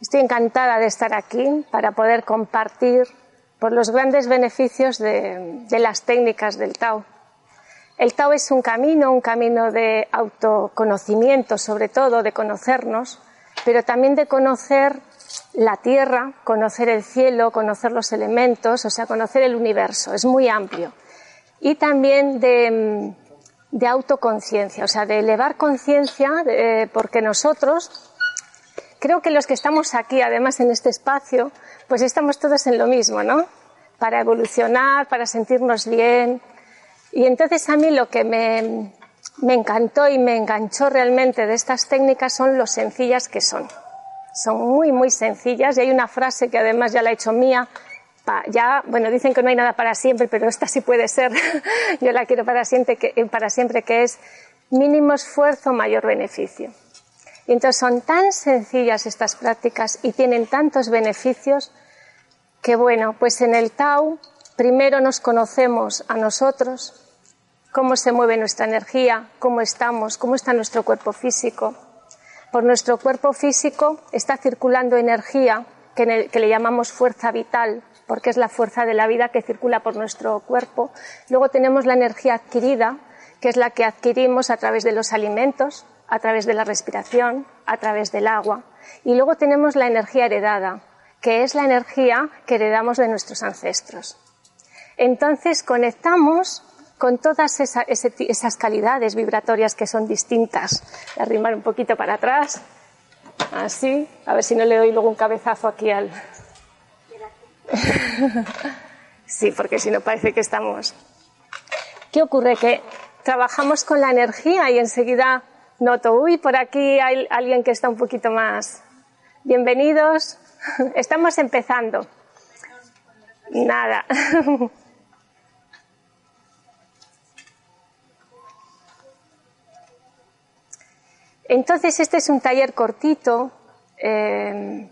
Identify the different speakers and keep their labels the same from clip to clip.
Speaker 1: Estoy encantada de estar aquí para poder compartir por los grandes beneficios de, de, las técnicas del Tao. El Tao es un camino, un camino de autoconocimiento, sobre todo de conocernos, pero también de conocer la tierra, conocer el cielo, conocer los elementos, o sea, conocer el universo. Es muy amplio. Y también de, de autoconciencia, o sea, de elevar conciencia, eh, porque nosotros creo que los que estamos aquí, además en este espacio, pues estamos todos en lo mismo, ¿no? Para evolucionar, para sentirnos bien. Y entonces a mí lo que me, me encantó y me enganchó realmente de estas técnicas son lo sencillas que son. Son muy, muy sencillas y hay una frase que además ya la he hecho mía. Ya, bueno, dicen que no hay nada para siempre, pero esta sí puede ser. Yo la quiero para siempre, que, para siempre, que es mínimo esfuerzo, mayor beneficio. Entonces son tan sencillas estas prácticas y tienen tantos beneficios que bueno, pues en el Tao primero nos conocemos a nosotros, cómo se mueve nuestra energía, cómo estamos, cómo está nuestro cuerpo físico. Por nuestro cuerpo físico está circulando energía que le llamamos fuerza vital, porque es la fuerza de la vida que circula por nuestro cuerpo. Luego tenemos la energía adquirida, que es la que adquirimos a través de los alimentos, a través de la respiración, a través del agua. Y luego tenemos la energía heredada, que es la energía que heredamos de nuestros ancestros. Entonces conectamos con todas esa, ese, esas calidades vibratorias que son distintas. Voy a arrimar un poquito para atrás, así, a ver si no le doy luego un cabezazo aquí al. sí, porque si no parece que estamos. ¿Qué ocurre? Que trabajamos con la energía y enseguida noto, uy, por aquí hay alguien que está un poquito más. Bienvenidos. Estamos empezando. Nada. Entonces, este es un taller cortito. Eh,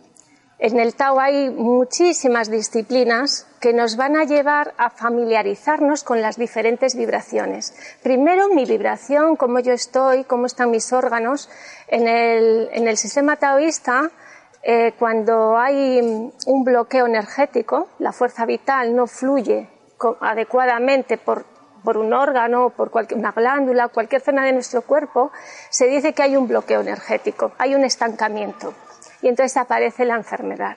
Speaker 1: en el Tao hay muchísimas disciplinas que nos van a llevar a familiarizarnos con las diferentes vibraciones. Primero, mi vibración, cómo yo estoy, cómo están mis órganos. En el, sistema taoísta, eh, cuando hay un bloqueo energético, la fuerza vital no fluye adecuadamente por, un órgano, por una glándula, cualquier zona de nuestro cuerpo, se dice que hay un bloqueo energético, hay un estancamiento y entonces aparece la enfermedad.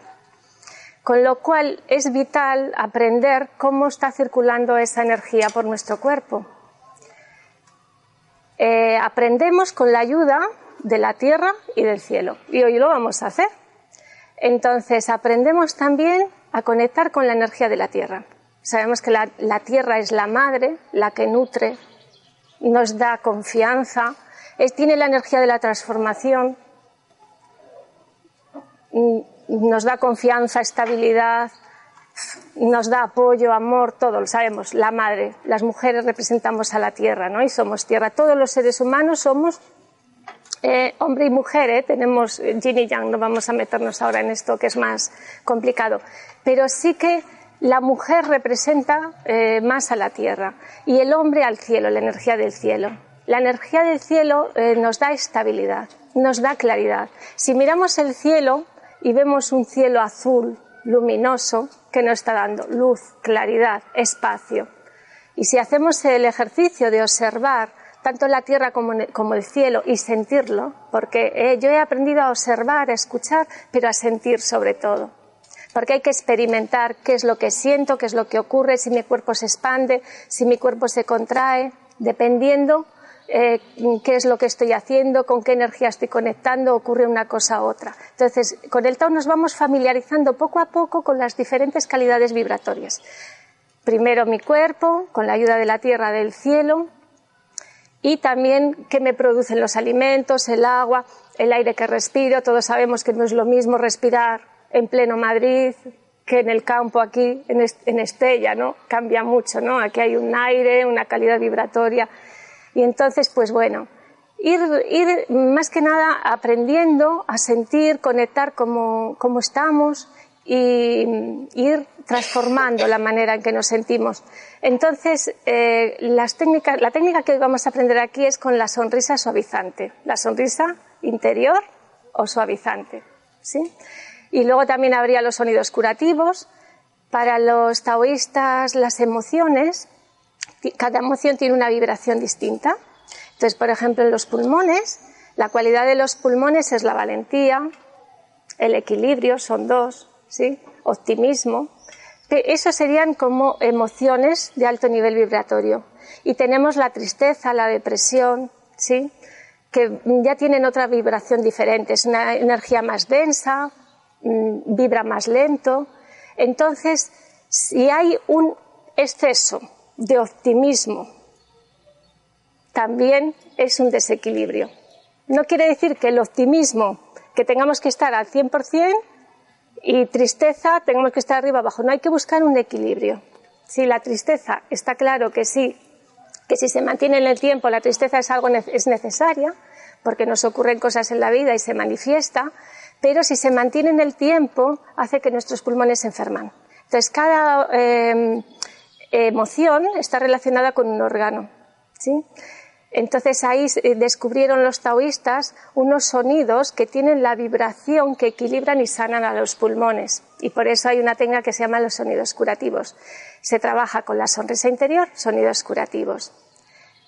Speaker 1: Con lo cual es vital aprender cómo está circulando esa energía por nuestro cuerpo. Eh, aprendemos con la ayuda de la tierra y del cielo y hoy lo vamos a hacer. Entonces aprendemos también a conectar con la energía de la tierra. Sabemos que la, tierra es la madre, la que nutre, nos da confianza, es, tiene la energía de la transformación, nos da confianza, estabilidad, nos da apoyo, amor, todo lo sabemos, la madre. Las mujeres representamos a la tierra, ¿no? Y somos tierra. Todos los seres humanos somos eh, hombre y mujer, ¿eh? tenemos yin y yang, no vamos a meternos ahora en esto que es más complicado. Pero sí que la mujer representa eh, más a la tierra y el hombre al cielo, la energía del cielo. La energía del cielo eh, nos da estabilidad, nos da claridad. Si miramos el cielo, y vemos un cielo azul, luminoso, que nos está dando luz, claridad, espacio. Y si hacemos el ejercicio de observar tanto la tierra como, el cielo y sentirlo, porque eh, yo he aprendido a observar, a escuchar, pero a sentir sobre todo. Porque hay que experimentar qué es lo que siento, qué es lo que ocurre, si mi cuerpo se expande, si mi cuerpo se contrae, dependiendo eh, qué es lo que estoy haciendo, con qué energía estoy conectando, ocurre una cosa u otra. Entonces, con el Tao nos vamos familiarizando poco a poco con las diferentes calidades vibratorias. Primero mi cuerpo, con la ayuda de la tierra, del cielo, y también qué me producen los alimentos, el agua, el aire que respiro. Todos sabemos que no es lo mismo respirar en pleno Madrid que en el campo aquí, en Estella, ¿no? Cambia mucho, ¿no? Aquí hay un aire, una calidad vibratoria y entonces, pues bueno, ir, más que nada aprendiendo a sentir, conectar como, como estamos y ir transformando la manera en que nos sentimos. Entonces, eh, las técnicas, la técnica que vamos a aprender aquí es con la sonrisa suavizante, la sonrisa interior o suavizante. ¿sí? Y luego también habría los sonidos curativos. Para los taoístas, las emociones cada emoción tiene una vibración distinta. Entonces, por ejemplo, en los pulmones, la cualidad de los pulmones es la valentía, el equilibrio, son dos, ¿sí? Optimismo. Eso serían como emociones de alto nivel vibratorio. Y tenemos la tristeza, la depresión, ¿sí? Que ya tienen otra vibración diferente. Es una energía más densa, mm, vibra más lento. Entonces, si hay un exceso de optimismo también es un desequilibrio. No quiere decir que el optimismo, que tengamos que estar al 100% y tristeza, tengamos que estar arriba abajo. No hay que buscar un equilibrio. Si la tristeza está claro que sí, que si se mantiene en el tiempo la tristeza es algo es necesaria, porque nos ocurren cosas en la vida y se manifiesta, pero si se mantiene en el tiempo hace que nuestros pulmones se enferman. Entonces, cada eh, emoción está relacionada con un órgano. ¿sí? Entonces ahí descubrieron los taoístas unos sonidos que tienen la vibración que equilibran y sanan a los pulmones. Y por eso hay una técnica que se llama los sonidos curativos. Se trabaja con la sonrisa interior, sonidos curativos.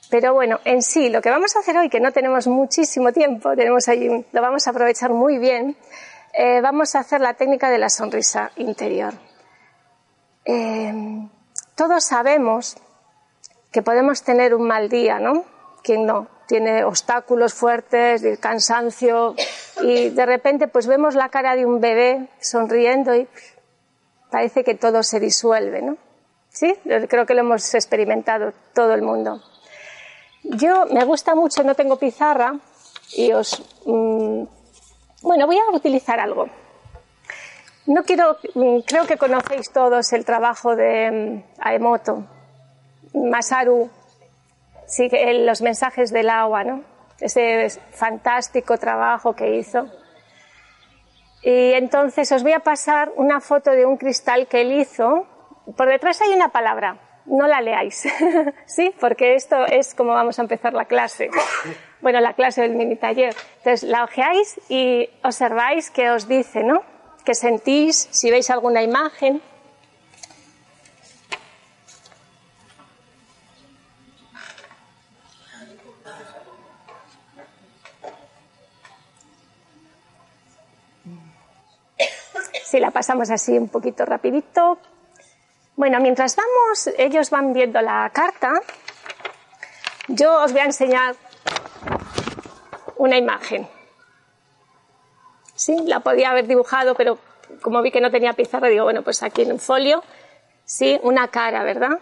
Speaker 1: Pero bueno, en sí, lo que vamos a hacer hoy, que no tenemos muchísimo tiempo, tenemos lo vamos a aprovechar muy bien, eh, vamos a hacer la técnica de la sonrisa interior. Eh, todos sabemos que podemos tener un mal día, ¿no? ¿Quién no? Tiene obstáculos fuertes, cansancio y de repente pues vemos la cara de un bebé sonriendo y parece que todo se disuelve, ¿no? Sí, creo que lo hemos experimentado todo el mundo. Yo me gusta mucho, no tengo pizarra y os... Mm, bueno, voy a utilizar algo. No quiero, mm, creo que conocéis todos el trabajo de mm, Aemoto, Masaru, los mensajes del agua, ¿no? Ese fantástico trabajo que hizo. Y entonces os voy a pasar una foto de un cristal que él hizo. Por detrás hay una palabra, no la leáis, ¿sí? Porque esto es como vamos a empezar la clase. Bueno, la clase del mini taller. Entonces la ojeáis y observáis qué os dice, ¿no? Que sentís, si veis alguna imagen. Si la pasamos así un poquito rapidito. Bueno, mientras vamos, ellos van viendo la carta, yo os voy a enseñar una imagen. Sí, la podía haber dibujado, pero como vi que no tenía pizarra, digo, bueno, pues aquí en un folio, sí, una cara, ¿verdad?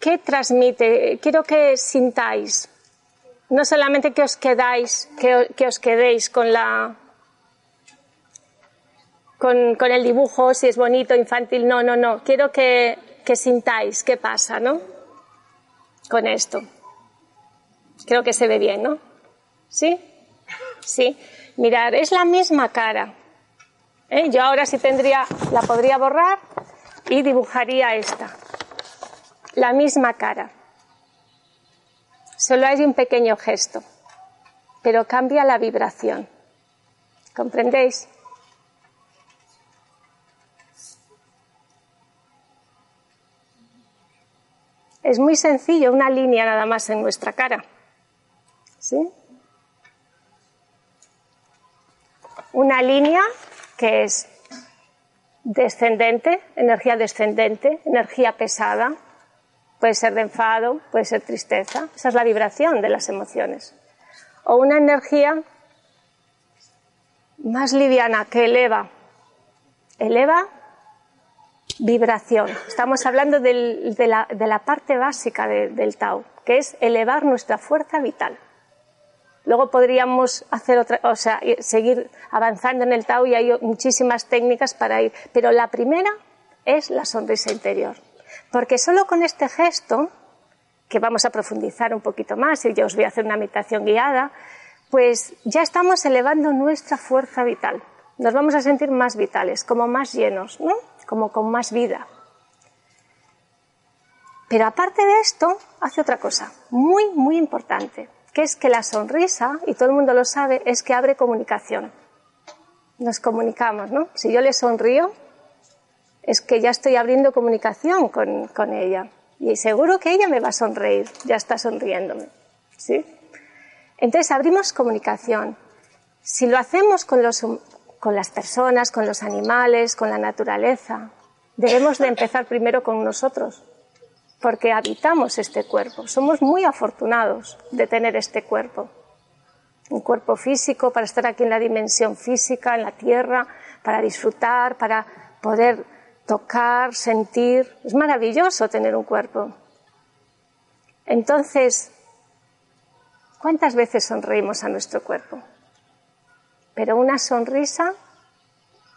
Speaker 1: ¿Qué transmite? Quiero que sintáis, no solamente que os quedáis, que, os quedéis con la con, el dibujo, si es bonito, infantil, no, no, no. Quiero que, que sintáis qué pasa, ¿no? Con esto. Creo que se ve bien, ¿no? ¿Sí? Sí. Mirar, es la misma cara. ¿Eh? Yo ahora sí tendría, la podría borrar y dibujaría esta. La misma cara. Solo hay un pequeño gesto, pero cambia la vibración. ¿Comprendéis? Es muy sencillo, una línea nada más en nuestra cara. ¿Sí? Una línea que es descendente, energía descendente, energía pesada, puede ser de enfado, puede ser tristeza. Esa es la vibración de las emociones. O una energía más liviana que eleva. Eleva vibración. Estamos hablando de, la, parte básica del Tao, que es elevar nuestra fuerza vital. Luego podríamos hacer otra, o sea, seguir avanzando en el Tao y hay muchísimas técnicas para ir. Pero la primera es la sonrisa interior. Porque solo con este gesto, que vamos a profundizar un poquito más y yo os voy a hacer una meditación guiada, pues ya estamos elevando nuestra fuerza vital. Nos vamos a sentir más vitales, como más llenos, ¿no? como con más vida. Pero aparte de esto, hace otra cosa muy, muy importante, que es que la sonrisa, y todo el mundo lo sabe, es que abre comunicación. Nos comunicamos, ¿no? Si yo le sonrío, es que ya estoy abriendo comunicación con, con ella. Y seguro que ella me va a sonreír, ya está sonriéndome. ¿Sí? Entonces abrimos comunicación. Si lo hacemos con los, con las personas, con los animales, con la naturaleza. Debemos de empezar primero con nosotros, porque habitamos este cuerpo. Somos muy afortunados de tener este cuerpo. Un cuerpo físico para estar aquí en la dimensión física, en la tierra, para disfrutar, para poder tocar, sentir. Es maravilloso tener un cuerpo. Entonces, ¿cuántas veces sonreímos a nuestro cuerpo? pero una sonrisa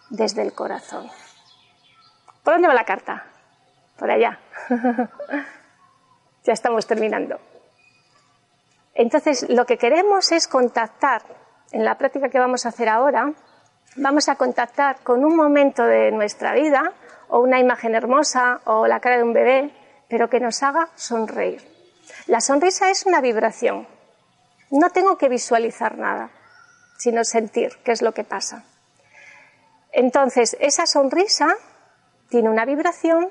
Speaker 1: desde el corazón. ¿Por dónde va la carta? Por allá. ya estamos terminando. Entonces, lo que queremos es contactar, en la práctica que vamos a hacer ahora, vamos a contactar con un momento de nuestra vida, o una imagen hermosa, o la cara de un bebé, pero que nos haga sonreír. La sonrisa es una vibración. No tengo que visualizar nada sino sentir qué es lo que pasa. Entonces, esa sonrisa tiene una vibración,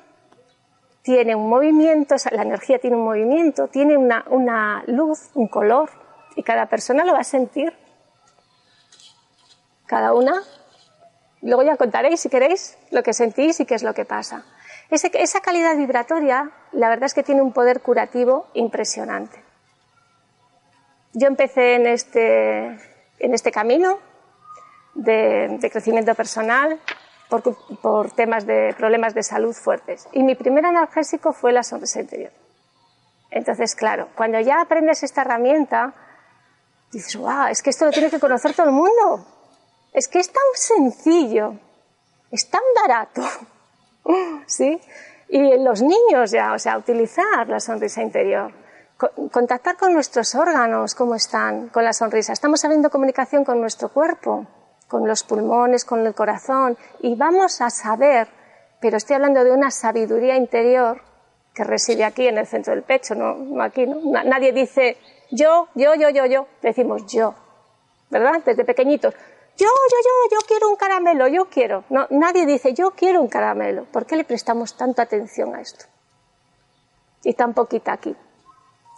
Speaker 1: tiene un movimiento, la energía tiene un movimiento, tiene una, una luz, un color, y cada persona lo va a sentir. Cada una. Luego ya contaréis, si queréis, lo que sentís y qué es lo que pasa. esa calidad vibratoria, la verdad es que tiene un poder curativo impresionante. Yo empecé en este, en este camino de, crecimiento personal por, temas de problemas de salud fuertes. Y mi primer analgésico fue la sonrisa interior. Entonces, claro, cuando ya aprendes esta herramienta, dices, wow, es que esto lo tiene que conocer todo el mundo. Es que es tan sencillo, es tan barato. ¿Sí? Y los niños ya, o sea, utilizar la sonrisa interior contactar con nuestros órganos, cómo están, con la sonrisa. Estamos abriendo comunicación con nuestro cuerpo, con los pulmones, con el corazón, y vamos a saber, pero estoy hablando de una sabiduría interior que reside aquí en el centro del pecho, no, aquí, ¿no? Nadie dice yo, yo, yo, yo, yo, decimos yo, ¿verdad? Desde pequeñitos. Yo, yo, yo, yo quiero un caramelo, yo quiero. No, nadie dice yo quiero un caramelo. ¿Por qué le prestamos tanta atención a esto? Y tan poquita aquí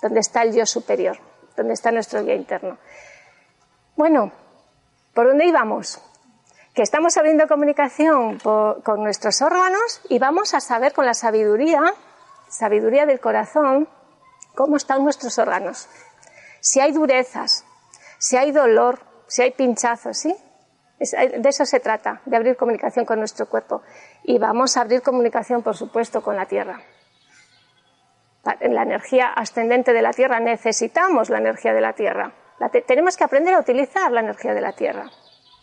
Speaker 1: donde está el yo superior, donde está nuestro yo interno. Bueno, ¿por dónde íbamos? Que estamos abriendo comunicación con nuestros órganos y vamos a saber con la sabiduría, sabiduría del corazón, cómo están nuestros órganos. Si hay durezas, si hay dolor, si hay pinchazos, ¿sí? De eso se trata, de abrir comunicación con nuestro cuerpo. Y vamos a abrir comunicación, por supuesto, con la tierra en la energía ascendente de la Tierra necesitamos la energía de la Tierra. Tenemos que aprender a utilizar la energía de la Tierra.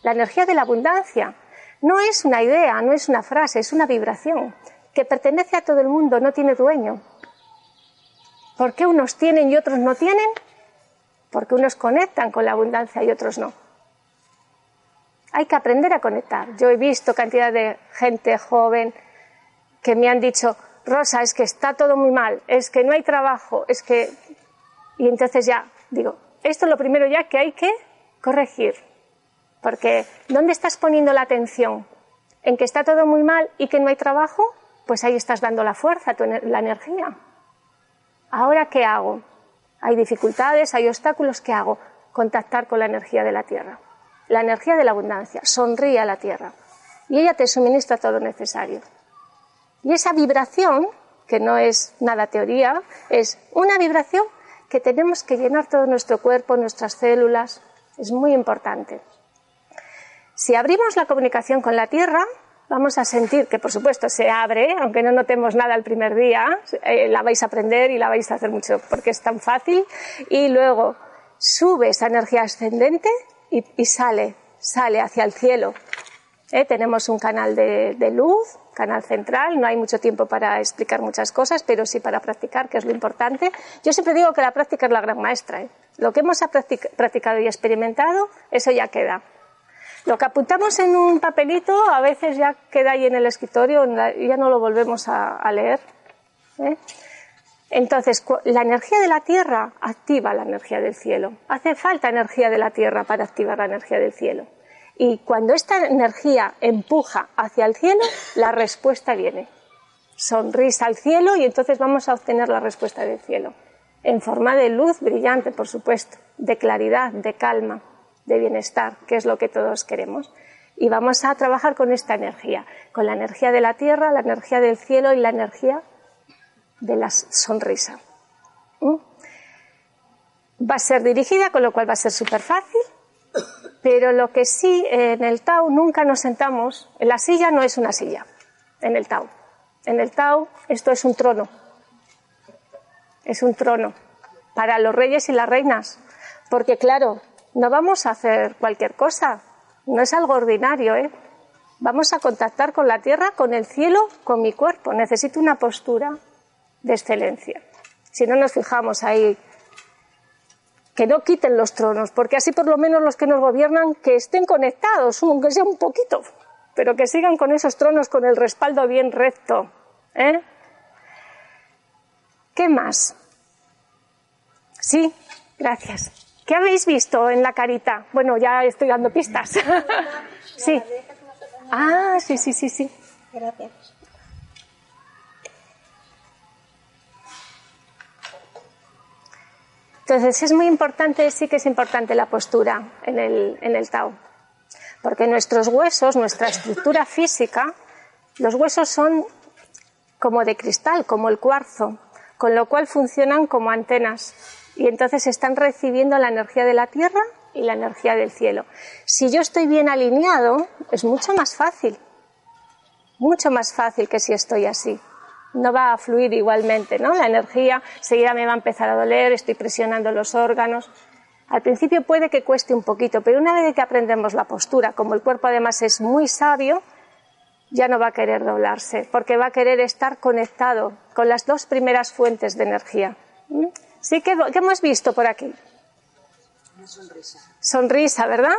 Speaker 1: La energía de la abundancia no es una idea, no es una frase, es una vibración que pertenece a todo el mundo, no tiene dueño. ¿Por qué unos tienen y otros no tienen? Porque unos conectan con la abundancia y otros no. Hay que aprender a conectar. Yo he visto cantidad de gente joven que me han dicho, Rosa, es que está todo muy mal, es que no hay trabajo, es que... Y entonces ya digo, esto es lo primero ya que hay que corregir. Porque ¿dónde estás poniendo la atención? ¿En que está todo muy mal y que no hay trabajo? Pues ahí estás dando la fuerza, la energía. ¿Ahora qué hago? Hay dificultades, hay obstáculos, ¿qué hago? Contactar con la energía de la tierra. La energía de la abundancia. Sonríe a la tierra. Y ella te suministra todo lo necesario. Y esa vibración que no es nada teoría, es una vibración que tenemos que llenar todo nuestro cuerpo, nuestras células. Es muy importante. Si abrimos la comunicación con la Tierra, vamos a sentir que, por supuesto, se abre, aunque no notemos nada el primer día, eh, la vais a aprender y la vais a hacer mucho porque es tan fácil, y luego sube esa energía ascendente y, sale, sale hacia el cielo. Eh, tenemos un canal de, de, luz, canal central, no hay mucho tiempo para explicar muchas cosas, pero sí para practicar, que es lo importante. Yo siempre digo que la práctica es la gran maestra. ¿eh? Lo que hemos practicado y experimentado, eso ya queda. Lo que apuntamos en un papelito a veces ya queda ahí en el escritorio y ya no lo volvemos a, leer. ¿eh? Entonces, la energía de la Tierra activa la energía del cielo. Hace falta energía de la Tierra para activar la energía del cielo. Y cuando esta energía empuja hacia el cielo, la respuesta viene. Sonrisa al cielo y entonces vamos a obtener la respuesta del cielo. En forma de luz brillante, por supuesto, de claridad, de calma de bienestar, que es lo que todos queremos. Y vamos a trabajar con esta energía, con la energía de la tierra, la energía del cielo y la energía de la sonrisa. ¿Mm? Va a ser dirigida, con lo cual va a ser súper fácil, pero lo que sí, en el Tao nunca nos sentamos, en la silla no es una silla, en el Tao. En el Tao esto es un trono, es un trono para los reyes y las reinas, porque claro, no vamos a hacer cualquier cosa, no es algo ordinario, ¿eh? Vamos a contactar con la tierra, con el cielo, con mi cuerpo. Necesito una postura de excelencia. Si no nos fijamos ahí, que no quiten los tronos, porque así por lo menos los que nos gobiernan que estén conectados, aunque sea un poquito, pero que sigan con esos tronos con el respaldo bien recto. ¿eh? ¿Qué más? Sí, gracias. ¿Qué habéis visto en la carita? Bueno, ya estoy dando pistas. sí. Ah, sí, sí, sí, sí. Gracias. Entonces es muy importante, sí que es importante la postura en el, en el Tao. Porque nuestros huesos, nuestra estructura física, los huesos son como de cristal, como el cuarzo, con lo cual funcionan como antenas y entonces están recibiendo la energía de la tierra y la energía del cielo. Si yo estoy bien alineado, es mucho más fácil, mucho más fácil que si estoy así. No va a fluir igualmente, ¿no? La energía seguida me va a empezar a doler, estoy presionando los órganos. Al principio puede que cueste un poquito, pero una vez que aprendemos la postura, como el cuerpo además es muy sabio, ya no va a querer doblarse, porque va a querer estar conectado con las dos primeras fuentes de energía. ¿Mm? ¿Sí? ¿Qué, hemos visto por aquí?
Speaker 2: Una sonrisa.
Speaker 1: Sonrisa, ¿verdad?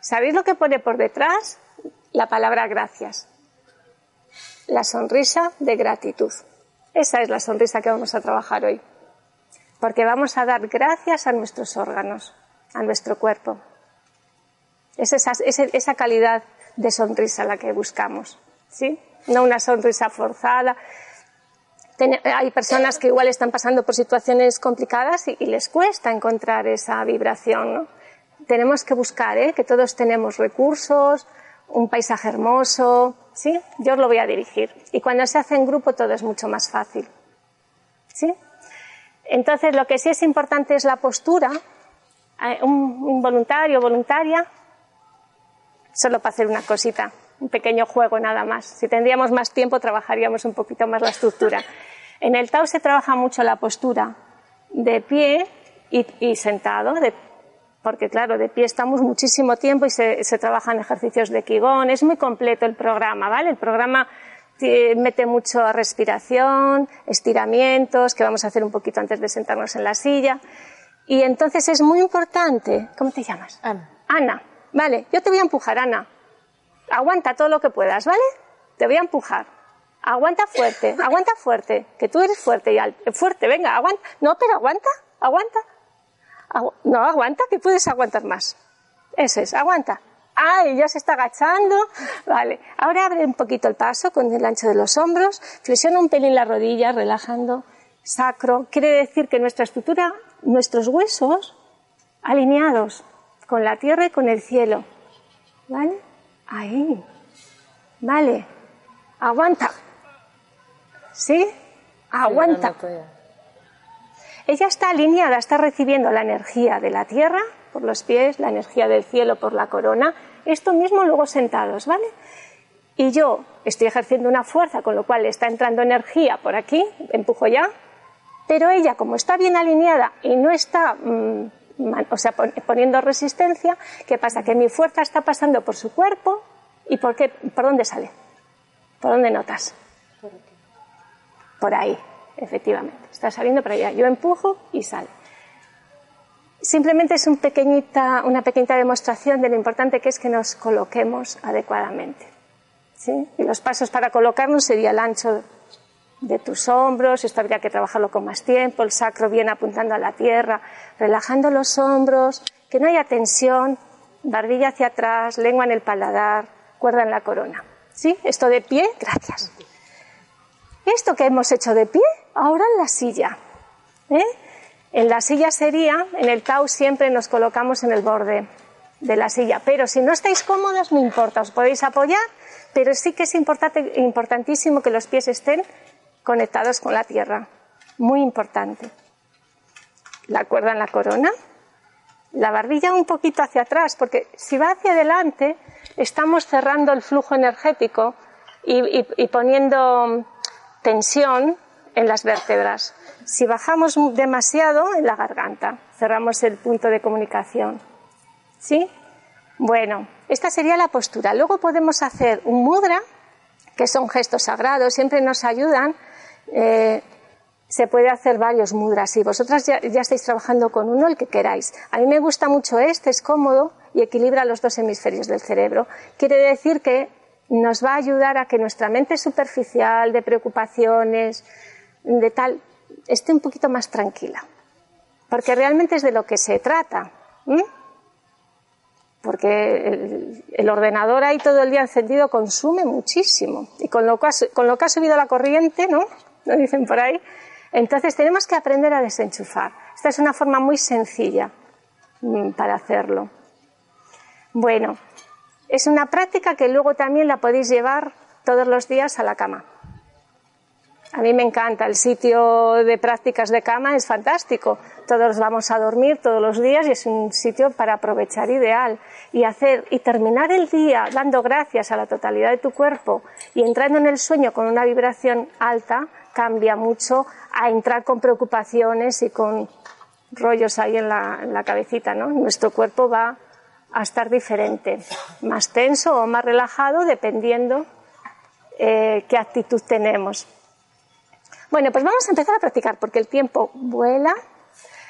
Speaker 1: ¿Sabéis lo que pone por detrás? La palabra gracias. La sonrisa de gratitud. Esa es la sonrisa que vamos a trabajar hoy. Porque vamos a dar gracias a nuestros órganos, a nuestro cuerpo. Es esa, esa calidad de sonrisa la que buscamos. ¿Sí? No una sonrisa forzada, hay personas que igual están pasando por situaciones complicadas y, les cuesta encontrar esa vibración. Tenemos que buscar ¿eh? que todos tenemos recursos, un paisaje hermoso, ¿sí? Yo os lo voy a dirigir. Y cuando se hace en grupo todo es mucho más fácil. ¿Sí? Entonces, lo que sí es importante es la postura. Eh, un, un voluntario o voluntaria, solo para hacer una cosita un pequeño juego nada más. Si tendríamos más tiempo, trabajaríamos un poquito más la estructura. En el Tao se trabaja mucho la postura de pie y, sentado, porque claro, de pie estamos muchísimo tiempo y se, trabajan ejercicios de Qigong. Es muy completo el programa, ¿vale? El programa mete mucho respiración, estiramientos, que vamos a hacer un poquito antes de sentarnos en la silla. Y entonces es muy importante. ¿Cómo te llamas?
Speaker 2: Ana.
Speaker 1: Ana. Vale, yo te voy a empujar, Ana aguanta todo lo que puedas, ¿vale? Te voy a empujar. Aguanta fuerte, aguanta fuerte, que tú eres fuerte y alto. Fuerte, venga, aguanta. No, pero aguanta, aguanta. No, aguanta, que puedes aguantar más. Ese es, aguanta. ¡Ay, ya se está agachando! Vale, ahora abre un poquito el paso con el ancho de los hombros, flexiona un pelín la rodilla, relajando. Sacro, quiere decir que nuestra estructura, nuestros huesos, alineados con la tierra y con el cielo. ¿Vale? Ahí. Vale. Aguanta. ¿Sí? Aguanta. Ella está alineada, está recibiendo la energía de la tierra por los pies, la energía del cielo por la corona. Esto mismo luego sentados, ¿vale? Y yo estoy ejerciendo una fuerza, con lo cual está entrando energía por aquí, empujo ya, pero ella, como está bien alineada y no está mm, o sea, poniendo resistencia, ¿qué pasa? Que mi fuerza está pasando por su cuerpo y ¿por, qué? ¿por dónde sale? ¿Por dónde notas? Por, por ahí, efectivamente. Está saliendo por allá. Yo empujo y sale. Simplemente es una pequeñita demostración de lo importante que es que nos coloquemos adecuadamente. ¿sí? Y los pasos para colocarnos sería el ancho de tus hombros, esto habría que trabajarlo con más tiempo, el sacro viene apuntando a la tierra, relajando los hombros, que no haya tensión, barbilla hacia atrás, lengua en el paladar, cuerda en la corona. ¿Sí? Esto de pie, gracias. Esto que hemos hecho de pie, ahora en la silla. ¿eh? En la silla sería, en el Tao siempre nos colocamos en el borde de la silla, pero si no estáis cómodos, no importa, os podéis apoyar, pero sí que es importante, importantísimo que los pies estén conectados con la tierra. Muy importante. La cuerda en la corona, la barbilla un poquito hacia atrás, porque si va hacia adelante, estamos cerrando el flujo energético y, poniendo tensión en las vértebras. Si bajamos demasiado, en la garganta, cerramos el punto de comunicación. ¿Sí? Bueno, esta sería la postura. Luego podemos hacer un mudra, que son gestos sagrados, siempre nos ayudan eh, se puede hacer varios mudras y vosotras ya, estáis trabajando con uno, el que queráis. A mí me gusta mucho este, es cómodo y equilibra los dos hemisferios del cerebro. Quiere decir que nos va a ayudar a que nuestra mente superficial, de preocupaciones, de tal, esté un poquito más tranquila. Porque realmente es de lo que se trata. Porque el, ordenador ahí todo el día encendido consume muchísimo. Y con lo, con lo que ha subido la corriente, ¿no? lo dicen por ahí. Entonces tenemos que aprender a desenchufar. Esta es una forma muy sencilla para hacerlo. Bueno, es una práctica que luego también la podéis llevar todos los días a la cama. A mí me encanta, el sitio de prácticas de cama es fantástico. Todos vamos a dormir todos los días y es un sitio para aprovechar ideal y hacer y terminar el día dando gracias a la totalidad de tu cuerpo y entrando en el sueño con una vibración alta cambia mucho a entrar con preocupaciones y con rollos ahí en la, cabecita, ¿no? Nuestro cuerpo va a estar diferente, más tenso o más relajado dependiendo eh, qué actitud tenemos. Bueno, pues vamos a empezar a practicar porque el tiempo vuela.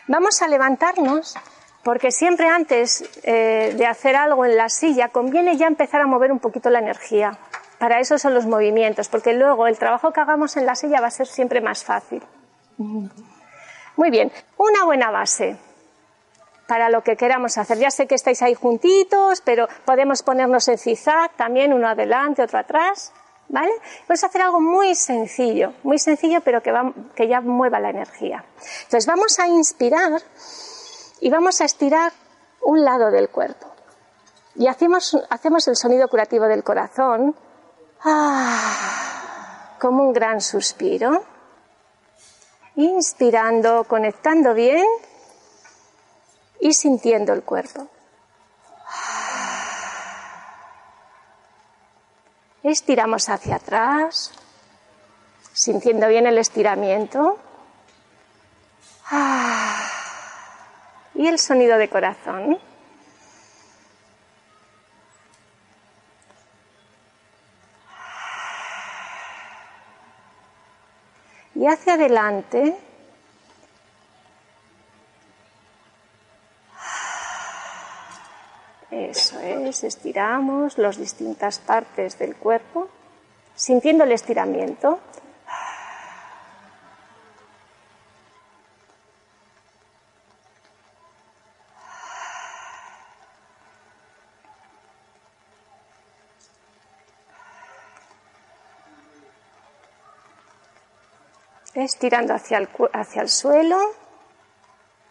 Speaker 1: Vamos a levantarnos porque siempre antes eh, de hacer algo en la silla conviene ya empezar a mover un poquito la energía. Para eso son los movimientos, porque luego el trabajo que hagamos en la silla va a ser siempre más fácil. Muy bien, una buena base para lo que queramos hacer. Ya sé que estáis ahí juntitos, pero podemos ponernos en zigzag también, uno adelante, otro atrás. ¿Vale? Vamos a hacer algo muy sencillo, muy sencillo, pero que, ya mueva la energía. Entonces vamos a inspirar y vamos a estirar un lado del cuerpo. Y hacemos, hacemos el sonido curativo del corazón, Ah, como un gran suspiro. Inspirando, conectando bien y sintiendo el cuerpo. Estiramos hacia atrás, sintiendo bien el estiramiento. Y el sonido de corazón. y hacia adelante. Eso es, estiramos las distintas partes del cuerpo, sintiendo el estiramiento. estirando hacia el, hacia el suelo,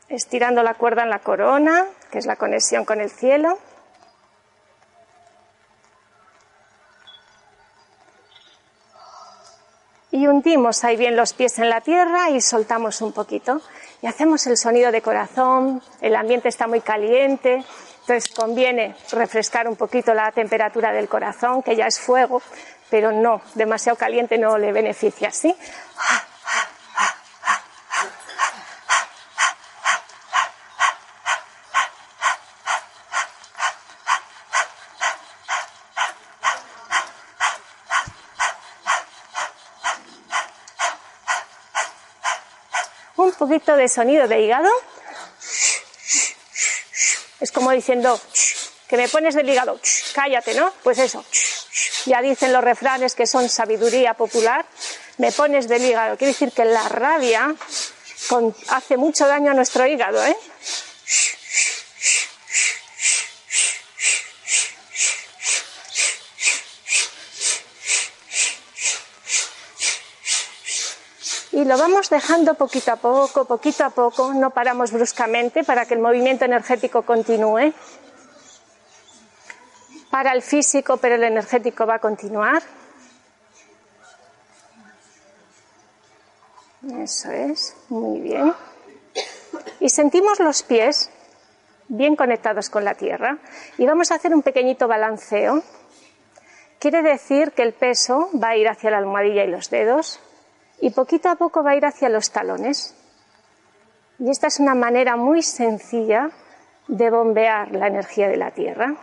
Speaker 1: estirando la cuerda en la corona, que es la conexión con el cielo. Y hundimos ahí bien los pies en la tierra y soltamos un poquito. Y hacemos el sonido de corazón, el ambiente está muy caliente, entonces conviene refrescar un poquito la temperatura del corazón, que ya es fuego, pero no, demasiado caliente no le beneficia, ¿sí? Un poquito de sonido de hígado. Es como diciendo, que me pones del hígado, cállate, ¿no? Pues eso, ya dicen los refranes que son sabiduría popular, me pones del hígado. Quiere decir que la rabia hace mucho daño a nuestro hígado, ¿eh? Lo vamos dejando poquito a poco, poquito a poco, no paramos bruscamente para que el movimiento energético continúe. Para el físico, pero el energético va a continuar. Eso es, muy bien. Y sentimos los pies bien conectados con la tierra y vamos a hacer un pequeñito balanceo. Quiere decir que el peso va a ir hacia la almohadilla y los dedos, y poquito a poco va a ir hacia los talones. Y esta es una manera muy sencilla de bombear la energía de la Tierra.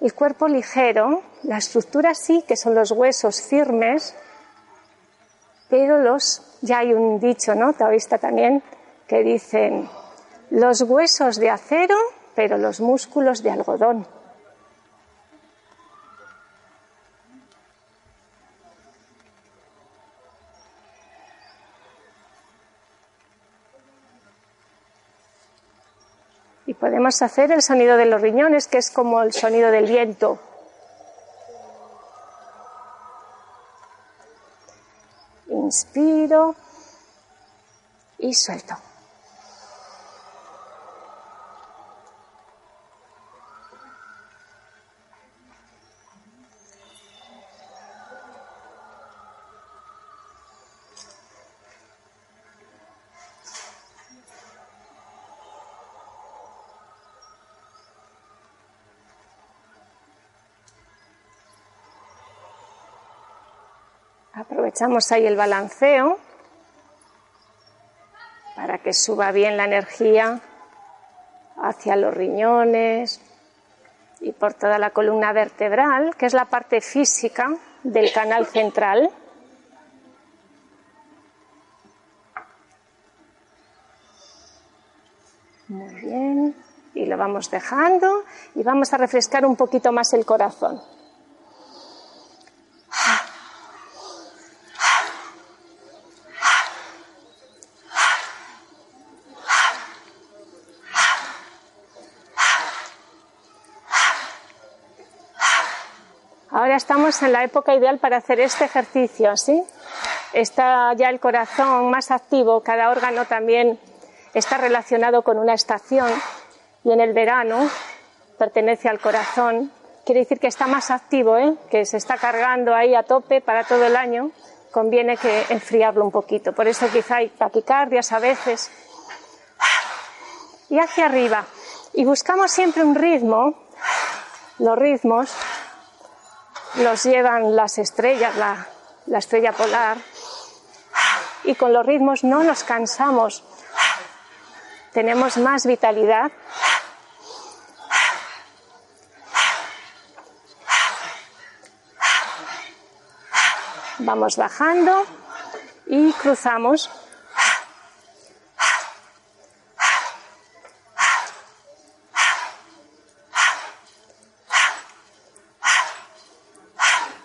Speaker 1: El cuerpo ligero, la estructura sí, que son los huesos firmes, pero los, ya hay un dicho, ¿no? Taoísta también, que dicen los huesos de acero, pero los músculos de algodón. Podemos hacer el sonido de los riñones, que es como el sonido del viento. Inspiro y suelto. Aprovechamos ahí el balanceo para que suba bien la energía hacia los riñones y por toda la columna vertebral, que es la parte física del canal central. Muy bien, y lo vamos dejando y vamos a refrescar un poquito más el corazón. Ahora estamos en la época ideal para hacer este ejercicio, ¿sí? Está ya el corazón más activo, cada órgano también está relacionado con una estación y en el verano pertenece al corazón. Quiere decir que está más activo, ¿eh? que se está cargando ahí a tope para todo el año. Conviene que enfriarlo un poquito. Por eso quizá hay taquicardias a veces. Y hacia arriba. Y buscamos siempre un ritmo. Los ritmos los llevan las estrellas, la, estrella polar, y con los ritmos no nos cansamos, tenemos más vitalidad. Vamos bajando y cruzamos.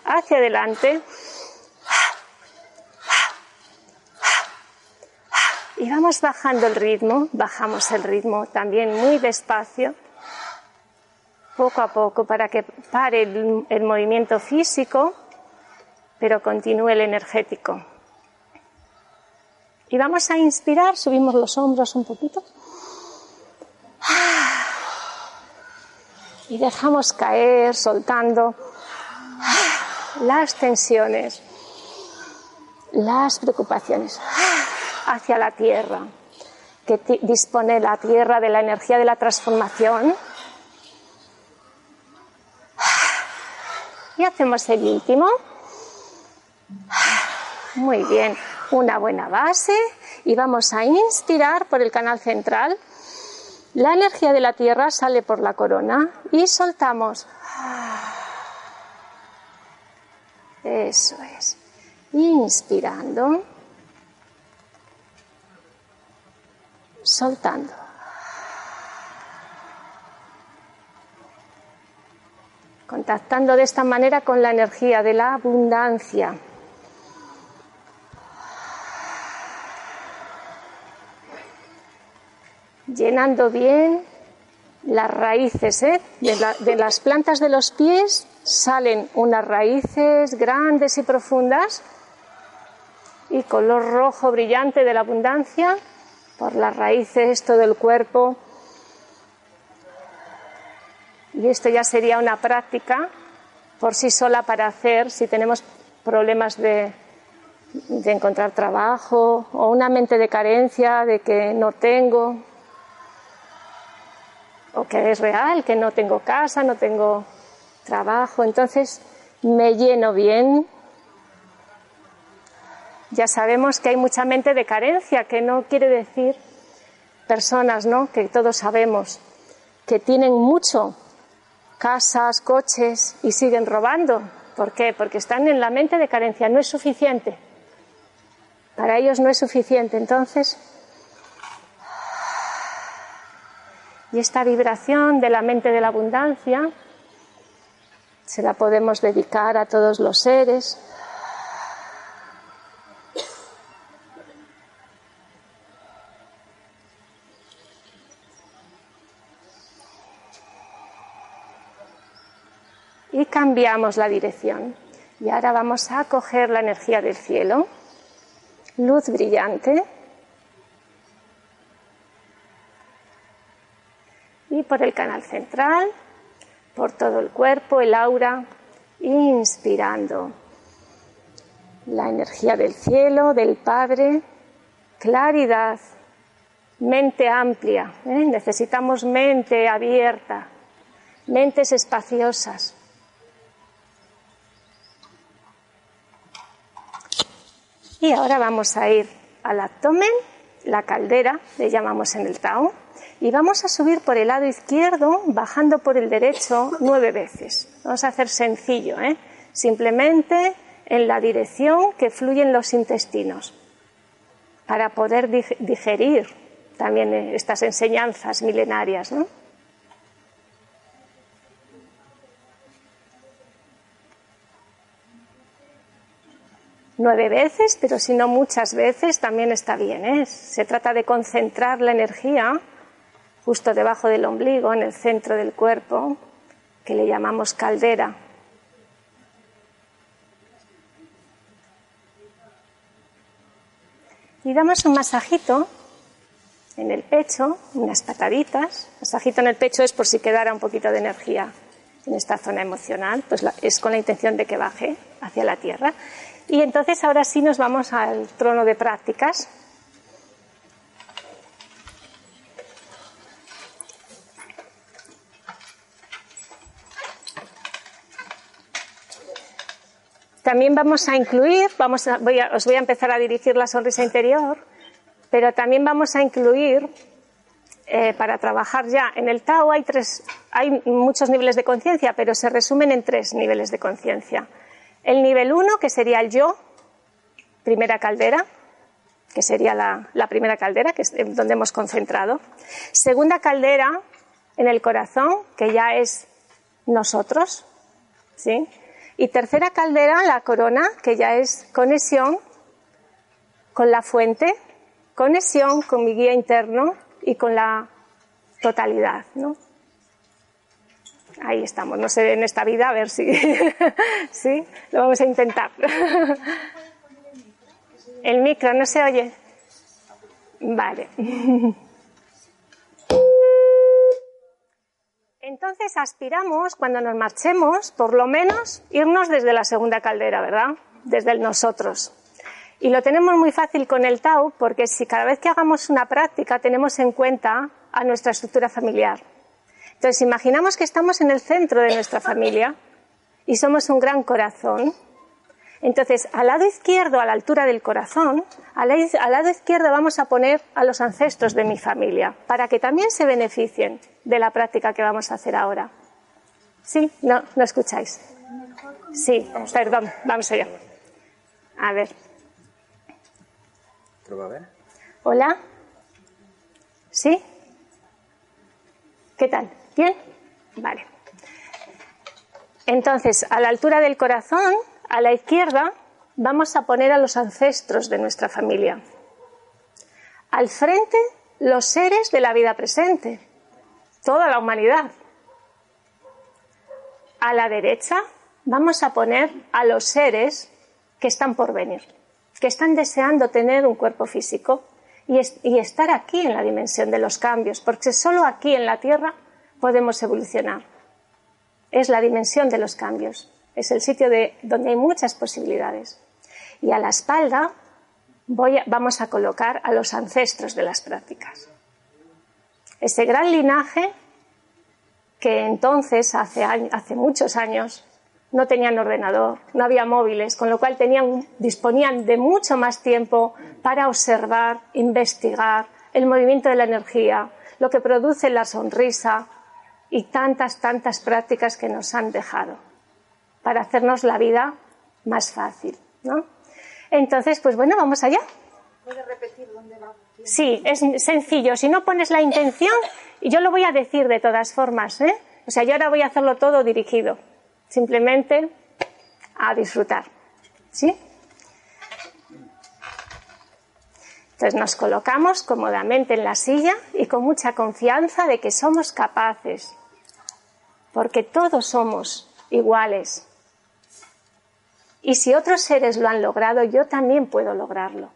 Speaker 1: Adelante. Y vamos bajando el ritmo, bajamos el ritmo también muy despacio, poco a poco, para que pare el movimiento físico, pero continúe el energético. Y vamos a inspirar, subimos los hombros un poquito. Y dejamos caer, soltando las tensiones. las preocupaciones hacia la tierra, que dispone la tierra de la energía de la transformación. Y hacemos el último. Muy bien, una buena base y vamos a inspirar por el canal central. La energía de la tierra sale por la corona y soltamos. Eso es. Inspirando. Soltando. Contactando de esta manera con la energía de la abundancia. Llenando bien las raíces ¿eh? de las plantas de los pies salen unas raíces grandes y profundas y color rojo brillante de la abundancia por las raíces, todo el cuerpo. Y esto ya sería una práctica por sí sola para hacer si tenemos problemas de, de encontrar trabajo o una mente de carencia, de que no tengo, o que es real, que no tengo casa, no tengo trabajo, entonces me lleno bien. Ya sabemos que hay mucha mente de carencia, que no quiere decir personas, ¿no? Que todos sabemos que tienen mucho, casas, coches y siguen robando. ¿Por qué? Porque están en la mente de carencia, no es suficiente. Para ellos no es suficiente. Entonces, y esta vibración de la mente de la abundancia se la podemos dedicar a todos los seres. Y cambiamos la dirección. Y ahora vamos a coger la energía del cielo, luz brillante. Por el canal central por todo el cuerpo, el aura, inspirando la energía del cielo, del Padre, claridad, mente amplia. ¿eh? Necesitamos mente abierta, mentes espaciosas. Y ahora vamos a ir al abdomen, la caldera, le llamamos en el Tao y vamos a subir por el lado izquierdo, bajando por el derecho nueve veces. Vamos a hacer sencillo, ¿eh? simplemente en la dirección que fluyen los intestinos, para poder digerir también estas enseñanzas milenarias. ¿no? Nueve veces, pero si no muchas veces, también está bien. ¿eh? Se trata de concentrar la energía justo debajo del ombligo, en el centro del cuerpo, que le llamamos caldera. Y damos un masajito en el pecho, unas pataditas. Masajito en el pecho es por si quedara un poquito de energía en esta zona emocional, pues es con la intención de que baje hacia la tierra. Y entonces ahora sí nos vamos al trono de prácticas. También vamos a incluir, vamos os voy a empezar a dirigir la sonrisa interior, pero también vamos a incluir, eh, para trabajar ya en el Tao hay muchos niveles de conciencia, pero se resumen en tres niveles de conciencia. El nivel uno, que sería el yo, primera caldera, que sería la, la primera caldera, que es donde hemos concentrado. Segunda caldera, en el corazón, que ya es nosotros, ¿sí? Y tercera caldera, la corona, que ya es conexión con la fuente, conexión con mi guía interno y con la totalidad, ¿no? Ahí estamos, no sé en esta vida, a ver si, sí, lo vamos a intentar. El micro no se oye. Vale. Entonces aspiramos, cuando nos marchemos, por lo menos irnos desde la segunda caldera, ¿verdad? Desde el nosotros. Y lo tenemos muy fácil con el Tao porque si cada vez que hagamos una práctica tenemos en cuenta a nuestra estructura familiar. Entonces, imaginamos que estamos en el centro de nuestra familia y somos un gran corazón. Entonces, al lado izquierdo, a la altura del corazón, al lado izquierdo vamos a poner a los ancestros de mi familia, para que también se beneficien de la práctica que vamos a hacer ahora. ¿Sí? ¿No, ¿no escucháis? Sí, perdón, vamos allá. A ver.
Speaker 3: Prueba a ver.
Speaker 1: Hola. ¿Sí? ¿Qué tal? ¿Bien? Vale. Entonces, a la altura del corazón, a la izquierda, vamos a poner a los ancestros de nuestra familia. Al frente, los seres de la vida presente, toda la humanidad. A la derecha, vamos a poner a los seres que están por venir, que están deseando tener un cuerpo físico y, estar aquí en la dimensión de los cambios, porque solo aquí en la Tierra podemos evolucionar. Es la dimensión de los cambios, es el sitio de, donde hay muchas posibilidades. Y a la espalda vamos a colocar a los ancestros de las prácticas. Ese gran linaje que entonces, hace, hace muchos años, no tenían ordenador, no había móviles, con lo cual tenían, disponían de mucho más tiempo para observar, investigar el movimiento de la energía, lo que produce la sonrisa y tantas, tantas prácticas que nos han dejado para hacernos la vida más fácil. ¿no? Entonces, pues bueno, vamos allá.
Speaker 2: ¿Puedes repetir?
Speaker 1: Sí, es sencillo. Si no pones la intención, yo lo voy a decir de todas formas, ¿eh? O sea, yo ahora voy a hacerlo todo dirigido simplemente a disfrutar. ¿Sí? Entonces nos colocamos cómodamente en la silla y con mucha confianza de que somos capaces, porque todos somos iguales. Y si otros seres lo han logrado, yo también puedo lograrlo.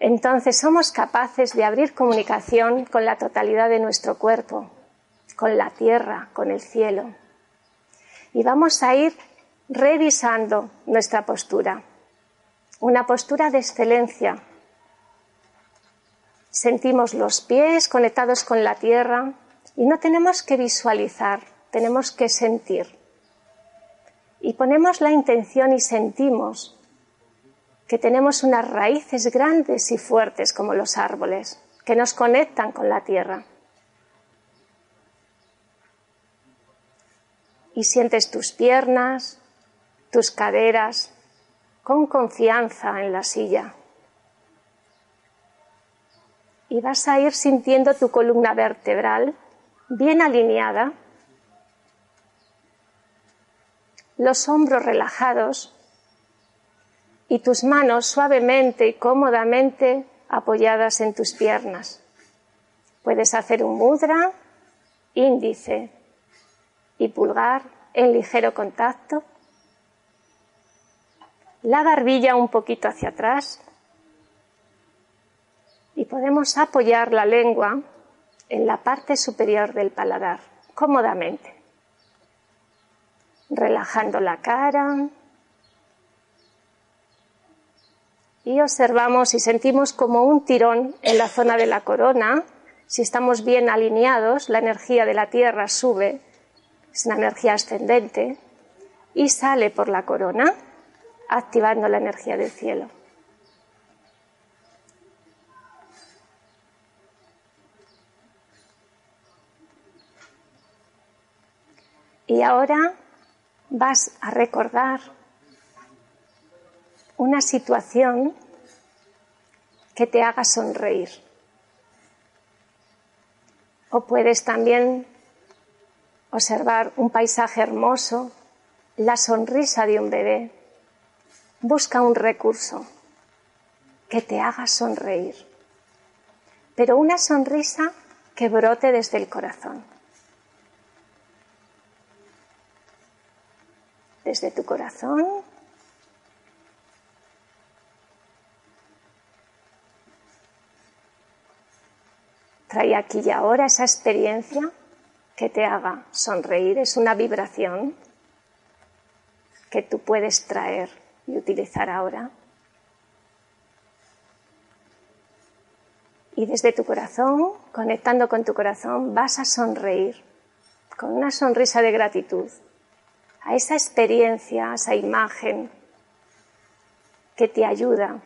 Speaker 1: Entonces somos capaces de abrir comunicación con la totalidad de nuestro cuerpo, con la tierra, con el cielo y vamos a ir revisando nuestra postura. Una postura de excelencia. Sentimos los pies conectados con la tierra y no tenemos que visualizar, tenemos que sentir. Y ponemos la intención y sentimos que tenemos unas raíces grandes y fuertes como los árboles, que nos conectan con la tierra. y sientes tus piernas, tus caderas con confianza en la silla. Y vas a ir sintiendo tu columna vertebral bien alineada, los hombros relajados y tus manos suavemente y cómodamente apoyadas en tus piernas. Puedes hacer un mudra, índice, y pulgar en ligero contacto. La barbilla un poquito hacia atrás. Y podemos apoyar la lengua en la parte superior del paladar, cómodamente. Relajando la cara. Y observamos y sentimos como un tirón en la zona de la corona. Si estamos bien alineados, la energía de la tierra sube es una energía ascendente y sale por la corona activando la energía del cielo. Y ahora vas a recordar una situación que te haga sonreír. O puedes también observar un paisaje hermoso, la sonrisa de un bebé. Busca un recurso que te haga sonreír, pero una sonrisa que brote desde el corazón. Desde tu corazón trae aquí y ahora, esa experiencia que te haga sonreír, es una vibración que tú puedes traer y utilizar ahora. Y desde tu corazón, conectando con tu corazón, vas a sonreír con una sonrisa de gratitud a esa experiencia, a esa imagen que te ayuda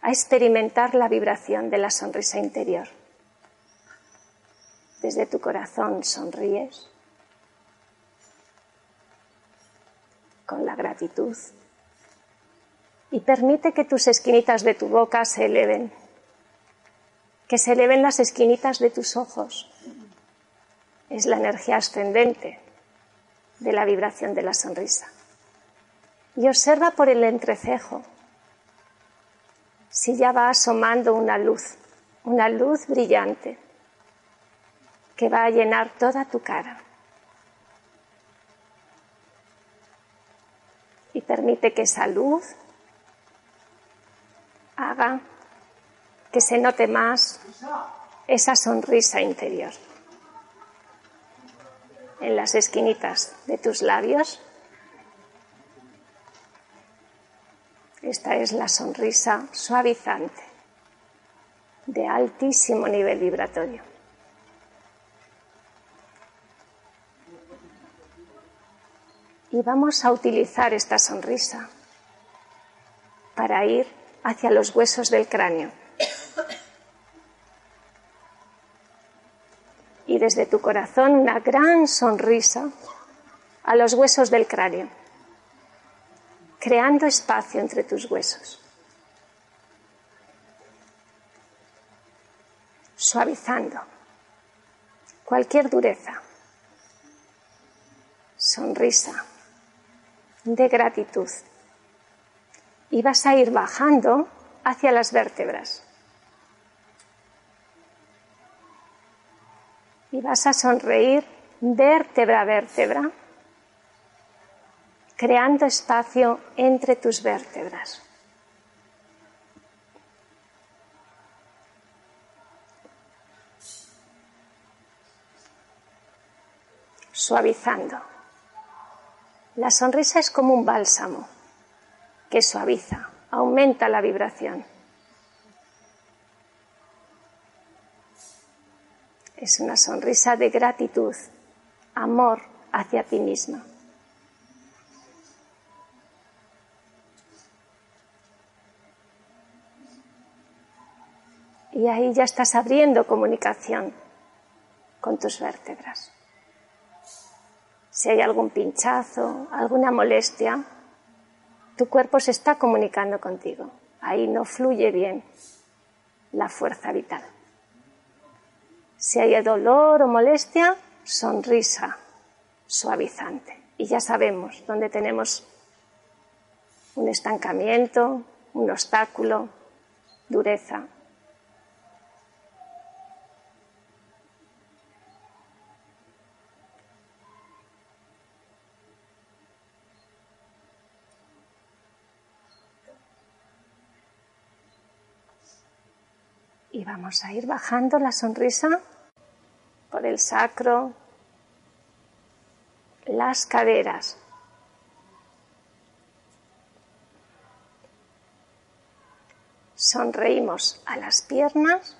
Speaker 1: a experimentar la vibración de la sonrisa interior. Desde tu corazón sonríes con la gratitud y permite que tus esquinitas de tu boca se eleven, que se eleven las esquinitas de tus ojos. Es la energía ascendente de la vibración de la sonrisa. Y observa por el entrecejo si ya va asomando una luz, una luz brillante que va a llenar toda tu cara. Y permite que esa luz haga que se note más esa sonrisa interior. En las esquinitas de tus labios Esta es la sonrisa suavizante de altísimo nivel vibratorio. Y vamos a utilizar esta sonrisa para ir hacia los huesos del cráneo. Y desde tu corazón una gran sonrisa a los huesos del cráneo creando espacio entre tus huesos, suavizando cualquier dureza, sonrisa de gratitud. Y vas a ir bajando hacia las vértebras. Y vas a sonreír vértebra a vértebra creando espacio entre tus vértebras. Suavizando. La sonrisa es como un bálsamo que suaviza, aumenta la vibración. Es una sonrisa de gratitud, amor hacia ti misma. y ahí ya estás abriendo comunicación con tus vértebras. Si hay algún pinchazo, alguna molestia, tu cuerpo se está comunicando contigo. Ahí no fluye bien la fuerza vital. Si hay dolor o molestia, sonrisa suavizante. Y ya sabemos dónde tenemos un estancamiento, un obstáculo, dureza. Vamos a ir bajando la sonrisa por el sacro, las caderas. Sonreímos a las piernas,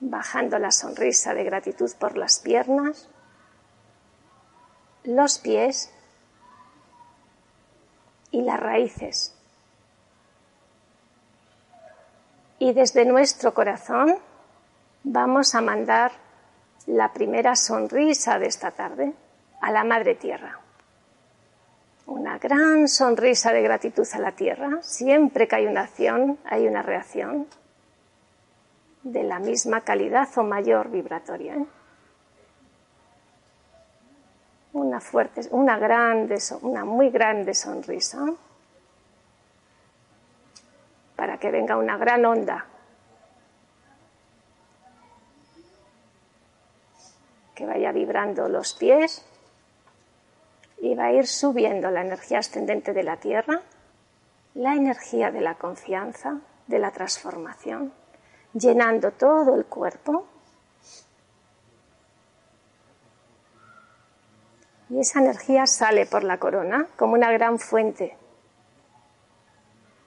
Speaker 1: bajando la sonrisa de gratitud por las piernas, los pies y las raíces. Y desde nuestro corazón vamos a mandar la primera sonrisa de esta tarde a la Madre Tierra. Una gran sonrisa de gratitud a la Tierra. Siempre que hay una acción, hay una reacción de la misma calidad o mayor vibratoria. ¿eh? Una fuerte, una grande, una muy grande sonrisa para que venga una gran onda que vaya vibrando los pies y va a ir subiendo la energía ascendente de la tierra, la energía de la confianza, de la transformación, llenando todo el cuerpo. Y esa energía sale por la corona como una gran fuente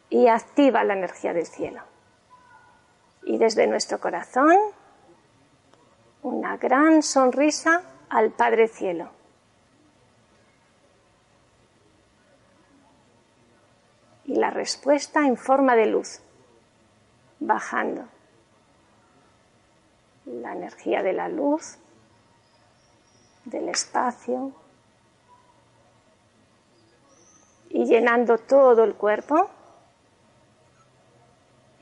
Speaker 1: y activa la energía del cielo. Y desde nuestro corazón, una gran sonrisa al Padre Cielo. Y la respuesta en forma de luz, bajando. La energía de la luz, del espacio, y llenando todo el cuerpo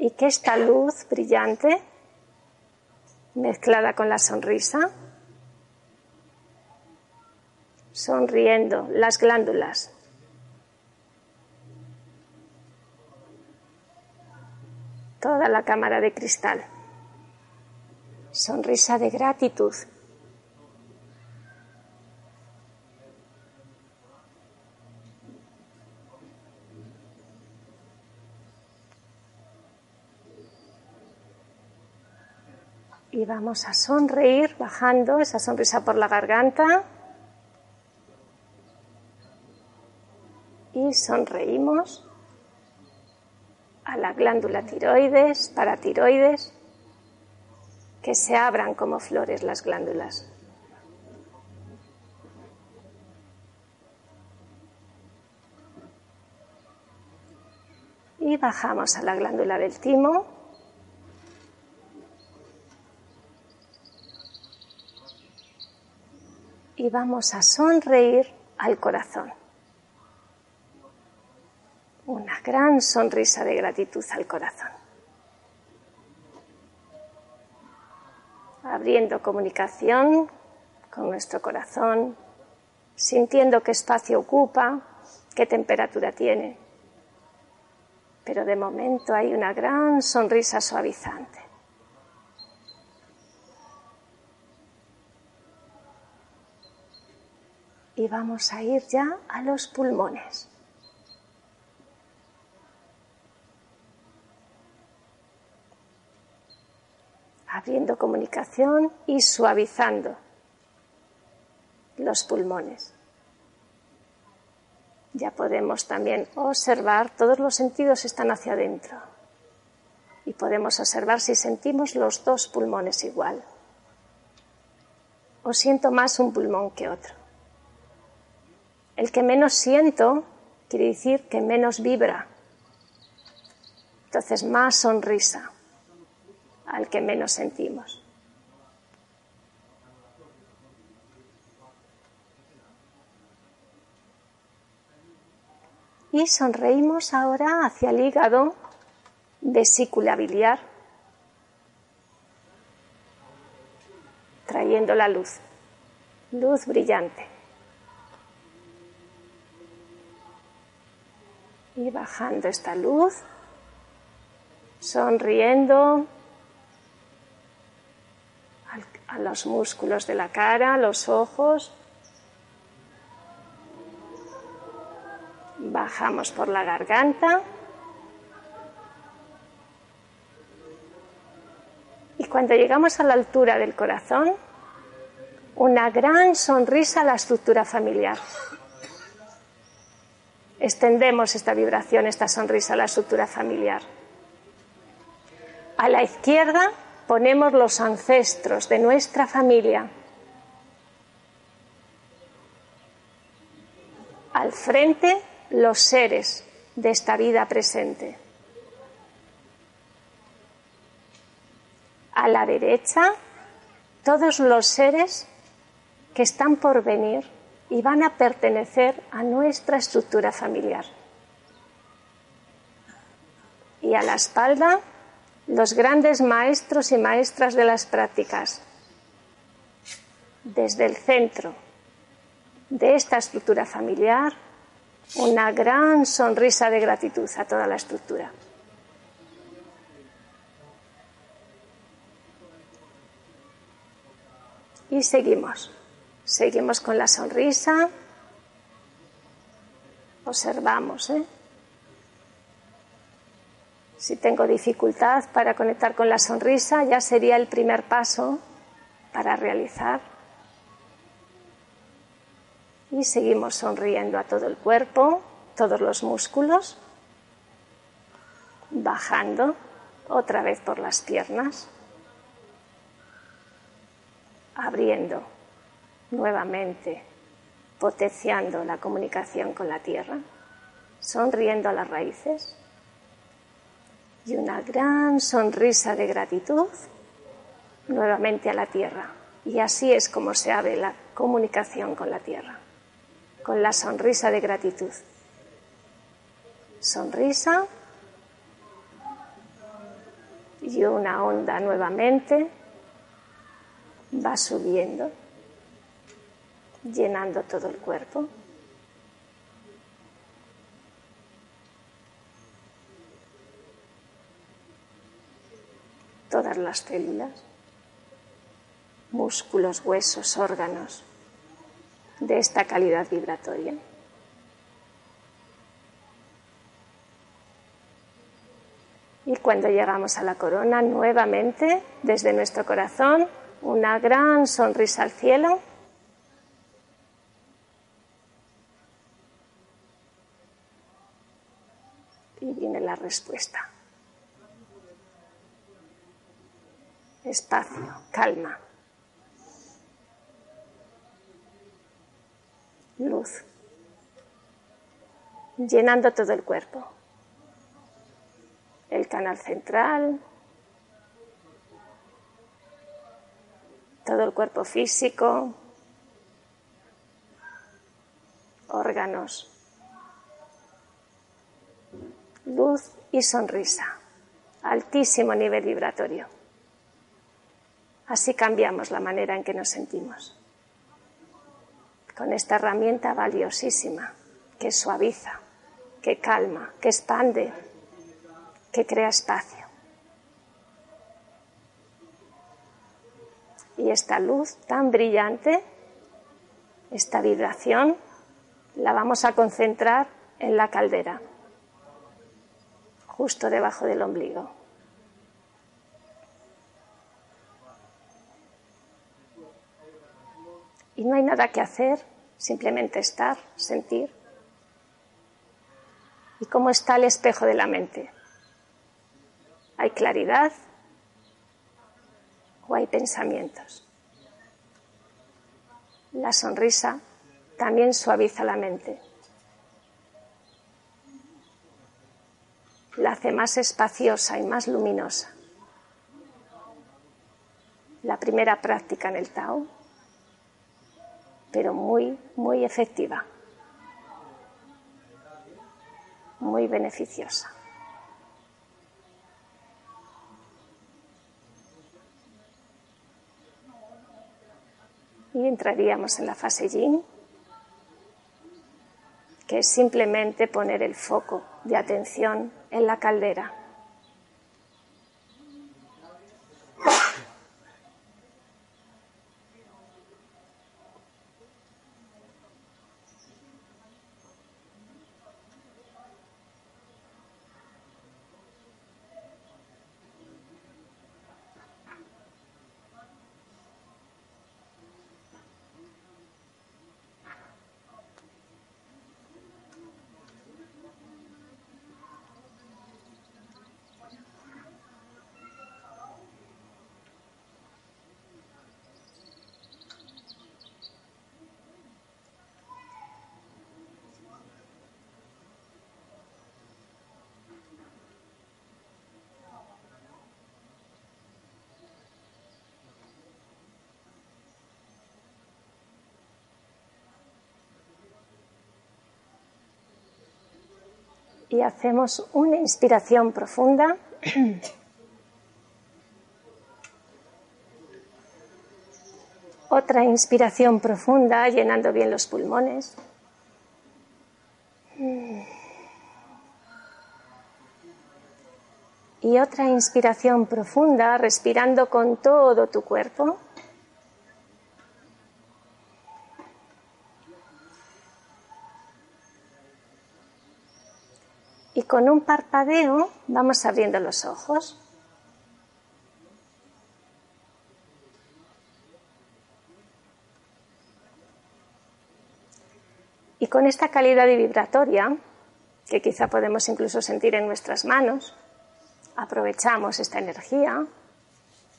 Speaker 1: y que esta luz brillante mezclada con la sonrisa, sonriendo las glándulas. Toda la cámara de cristal. Sonrisa de gratitud. Y vamos a sonreír bajando esa sonrisa por la garganta y sonreímos a la glándula tiroides, paratiroides, que se abran como flores las glándulas. Y bajamos a la glándula del timo, y vamos a sonreír al corazón. Una gran sonrisa de gratitud al corazón. Abriendo comunicación con nuestro corazón, sintiendo qué espacio ocupa, qué temperatura tiene. Pero de momento hay una gran sonrisa suavizante. Y vamos a ir ya a los pulmones. Abriendo comunicación y suavizando los pulmones. Ya podemos también observar, todos los sentidos están hacia adentro. Y podemos observar si sentimos los dos pulmones igual. O siento más un pulmón que otro. El que menos siento quiere decir que menos vibra. Entonces, más sonrisa al que menos sentimos. Y sonreímos ahora hacia el hígado, vesícula biliar, trayendo la luz, luz brillante. Y bajando esta luz, sonriendo a los músculos de la cara, los ojos. Bajamos por la garganta. Y cuando llegamos a la altura del corazón, una gran sonrisa a la estructura familiar. Extendemos esta vibración, esta sonrisa a la estructura familiar. A la izquierda ponemos los ancestros de nuestra familia. Al frente los seres de esta vida presente. A la derecha todos los seres que están por venir y van a pertenecer a nuestra estructura familiar. Y a la espalda, los grandes maestros y maestras de las prácticas. Desde el centro de esta estructura familiar, una gran sonrisa de gratitud a toda la estructura. Y seguimos. Seguimos con la sonrisa. Observamos. ¿eh? Si tengo dificultad para conectar con la sonrisa, ya sería el primer paso para realizar. Y seguimos sonriendo a todo el cuerpo, todos los músculos, bajando Otra vez por las piernas. Abriendo nuevamente, potenciando la comunicación con la tierra. Sonriendo a las raíces. Y una gran sonrisa de gratitud nuevamente a la tierra. Y así es como se abre la comunicación con la tierra, con la sonrisa de gratitud. Sonrisa y una onda nuevamente va subiendo, llenando todo el cuerpo. Todas las células músculos, huesos, órganos de esta calidad vibratoria. Y cuando llegamos a la corona, nuevamente, desde nuestro corazón, una gran sonrisa al cielo. Y viene la respuesta. Espacio, calma. luz, llenando todo el cuerpo. El canal central, todo el cuerpo físico, órganos, luz y sonrisa, altísimo nivel vibratorio. Así cambiamos la manera en que nos sentimos con esta herramienta valiosísima que suaviza, que calma, que expande, que crea espacio. Y esta luz tan brillante, esta vibración, la vamos a concentrar en la caldera, justo debajo del ombligo. Y no hay nada que hacer, simplemente estar, sentir. ¿Y cómo está el espejo de la mente? ¿Hay claridad o hay pensamientos? La sonrisa también suaviza la mente. La hace más espaciosa y más luminosa. La primera práctica en el Tao pero muy, muy efectiva, muy beneficiosa. Y entraríamos en la fase yin, que es simplemente poner el foco de atención en la caldera. Y hacemos una inspiración profunda. Otra inspiración profunda, llenando bien los pulmones. Y otra inspiración profunda, respirando con todo tu cuerpo. Con un parpadeo vamos abriendo los ojos. Y con esta calidad vibratoria, que quizá podemos incluso sentir en nuestras manos, aprovechamos esta energía,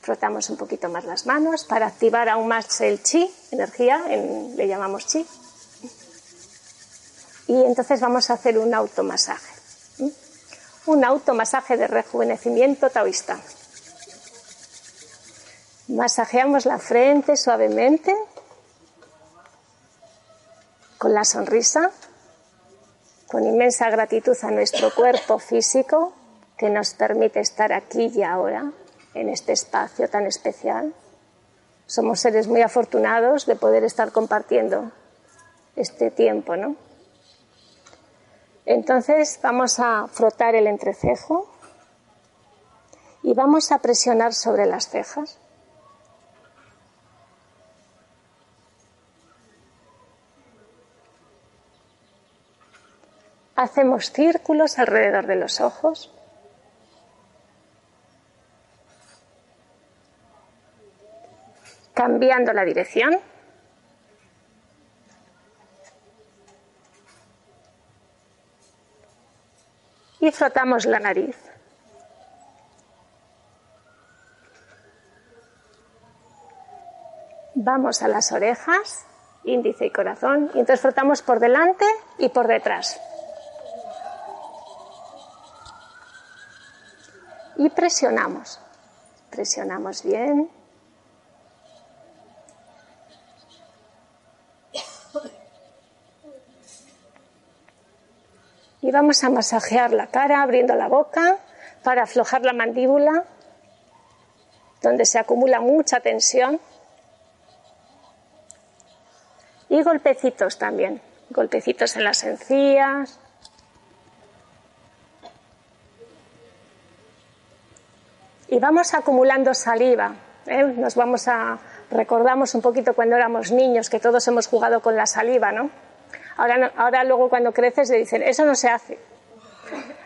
Speaker 1: frotamos un poquito más las manos para activar aún más el chi, energía, le llamamos chi. Y entonces vamos a hacer un automasaje. Un automasaje de rejuvenecimiento taoísta. Masajeamos la frente suavemente con la sonrisa, con inmensa gratitud a nuestro cuerpo físico que nos permite estar aquí y ahora, en este espacio tan especial. Somos seres muy afortunados de poder estar compartiendo este tiempo, ¿no? Entonces vamos a frotar el entrecejo y vamos a presionar sobre las cejas. Hacemos círculos alrededor de los ojos. Cambiando la dirección. Y frotamos la nariz. Vamos a las orejas, índice y corazón, y entonces frotamos por delante y por detrás. y presionamos. Presionamos bien. Vamos a masajear la cara abriendo la boca para aflojar la mandíbula, donde se acumula mucha tensión. Y golpecitos también, golpecitos en las encías, y vamos acumulando saliva. ¿eh? Nos vamos a recordamos un poquito cuando éramos niños que todos hemos jugado con la saliva, ¿no? Ahora, ahora luego cuando creces le dicen eso no se hace.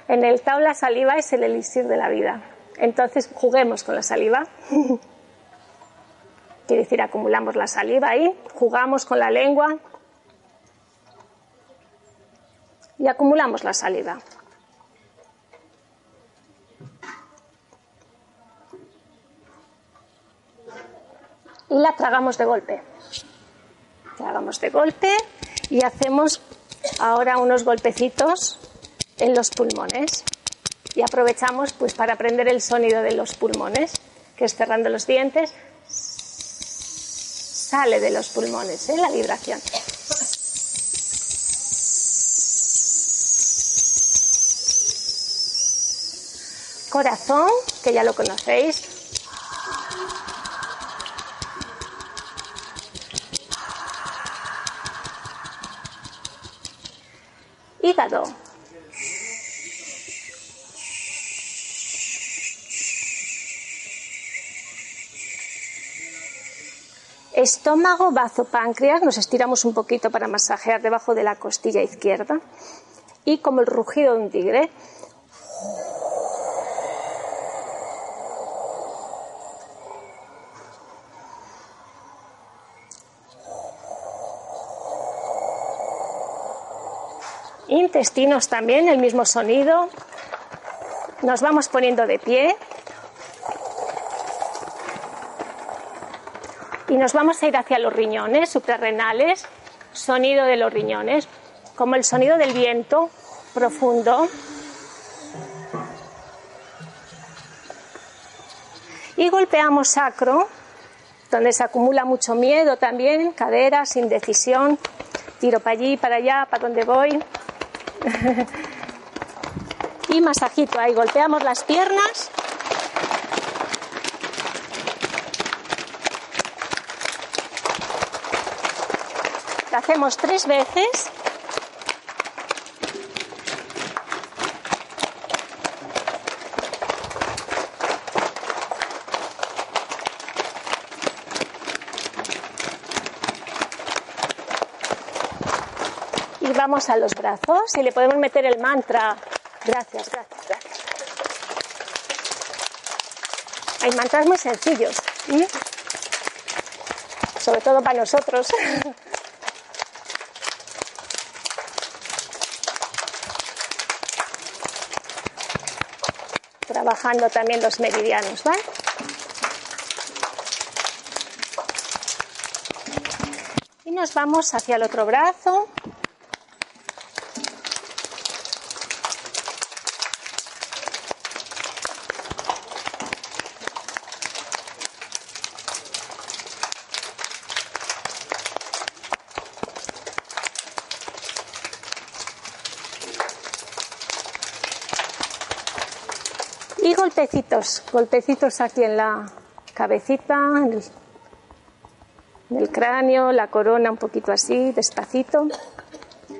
Speaker 1: En el Tao la saliva es el elixir de la vida. Entonces juguemos con la saliva. Quiere decir acumulamos la saliva ahí, jugamos con la lengua y acumulamos la saliva. y la tragamos de golpe. Tragamos de golpe y hacemos ahora unos golpecitos en los pulmones. Y aprovechamos pues para aprender el sonido de los pulmones, que es cerrando los dientes, sale de los pulmones, ¿eh? la vibración. Corazón, que ya lo conocéis, hígado. Estómago, bazo, páncreas, nos estiramos un poquito para masajear debajo de la costilla izquierda y como el rugido de un tigre, intestinos también, el mismo sonido. Nos vamos poniendo de pie. Y nos vamos a ir hacia los riñones suprarrenales, sonido de los riñones, como el sonido del viento profundo. Y golpeamos sacro, donde se acumula mucho miedo también, caderas, indecisión. Tiro para allí, para allá, para donde voy. Y masajito ahí, golpeamos las piernas. Lo hacemos tres veces. Vamos a los brazos y le podemos meter el mantra. Gracias, gracias, gracias. Hay mantras muy sencillos, sobre todo para nosotros. trabajando también los meridianos, ¿vale? Y nos vamos hacia el otro brazo. Y golpecitos, golpecitos aquí en la cabecita, en el, cráneo, la corona un poquito así, despacito.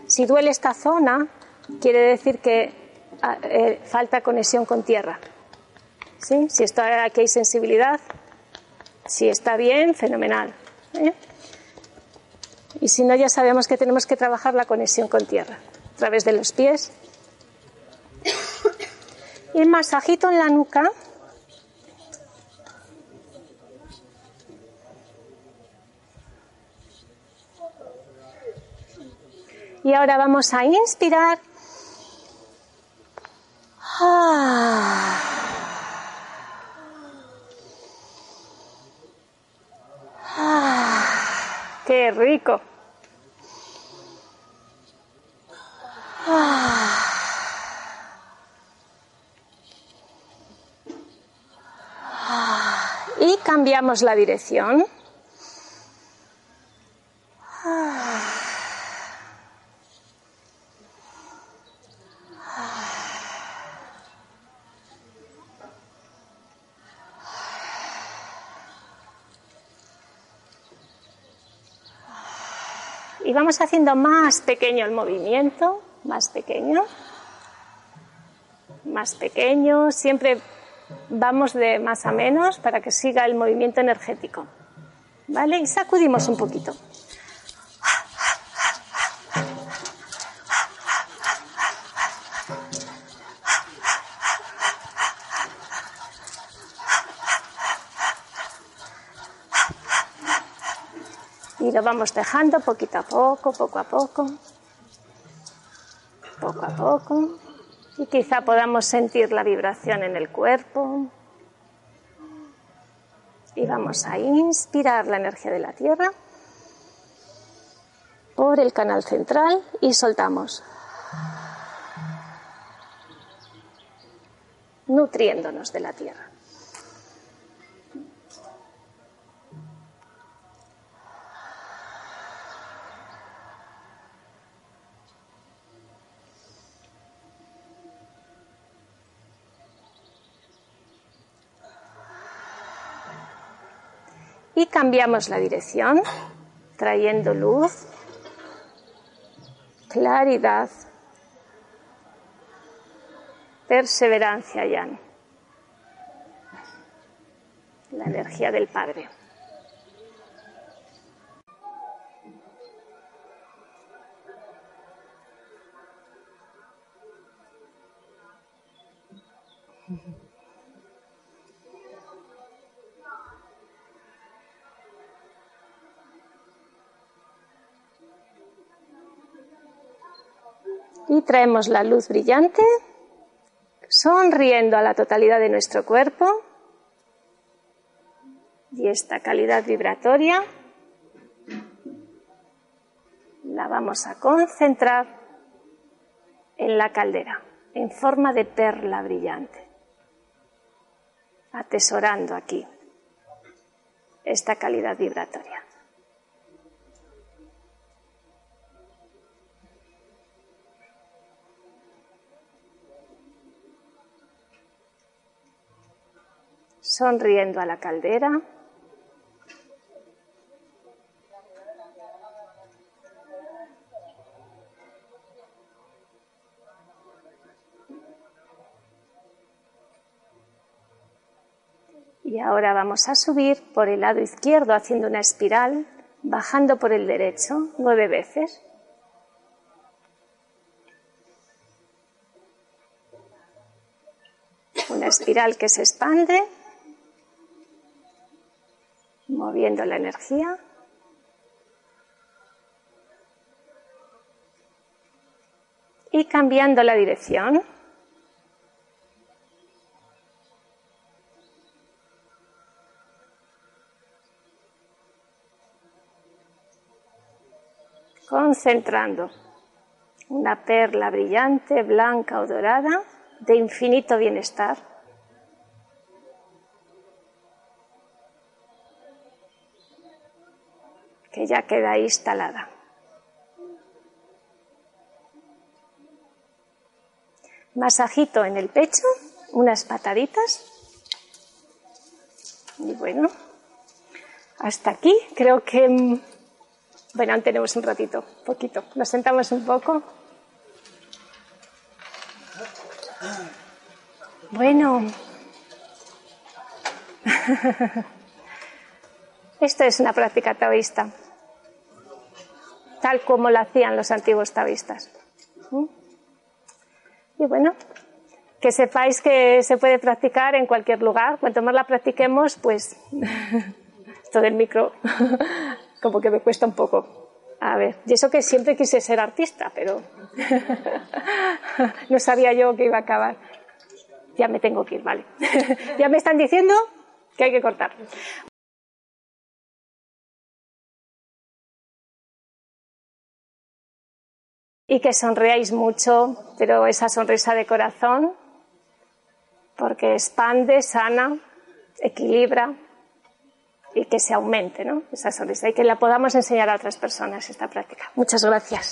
Speaker 1: Si duele esta zona, quiere decir que ah, eh, falta conexión con tierra. ¿Sí? Si está, aquí hay sensibilidad, si está bien, fenomenal. ¿eh? Y si no, ya sabemos que tenemos que trabajar la conexión con tierra a través de los pies. Y masajito en la nuca. Y ahora vamos a inspirar. ¡Qué rico! Y cambiamos la dirección. Y vamos haciendo más pequeño el movimiento, más pequeño, más pequeño, siempre vamos de más a menos para que siga el movimiento energético. ¿Vale? Y sacudimos un poquito. Y lo vamos dejando poquito a poco, poco a poco, poco a poco. Y quizá podamos sentir la vibración en el cuerpo. Y vamos a inspirar la energía de la tierra por el canal central y soltamos. Nutriéndonos de la tierra. Y cambiamos la dirección, trayendo luz, claridad, perseverancia, Jan. La energía del Padre. Traemos la luz brillante, sonriendo a la totalidad de nuestro cuerpo. Y esta calidad vibratoria la vamos a concentrar en la caldera, en forma de perla brillante, atesorando aquí esta calidad vibratoria. Sonriendo a la caldera. Y ahora vamos a subir por el lado izquierdo haciendo una espiral, bajando por el derecho nueve veces. Una espiral que se expande moviendo la energía. Y cambiando la dirección. Concentrando una perla brillante, blanca o dorada de infinito bienestar. Ya queda instalada. Masajito en el pecho, unas pataditas. Y bueno, hasta aquí creo que... Bueno, tenemos un ratito, poquito. Nos sentamos un poco. Bueno. Esto es una práctica taoísta, como lo hacían los antiguos taoístas. ¿Mm? Y bueno, que sepáis que se puede practicar en cualquier lugar. Cuanto más la practiquemos, pues esto del micro como que me cuesta un poco. A ver, y eso que siempre quise ser artista, pero no sabía yo que iba a acabar. Ya me tengo que ir, vale. ya me están diciendo que hay que cortar. Y que sonreáis mucho, pero esa sonrisa de corazón, porque expande, sana, equilibra y que se aumente ¿no? esa sonrisa y que la podamos enseñar a otras personas esta práctica. Muchas gracias.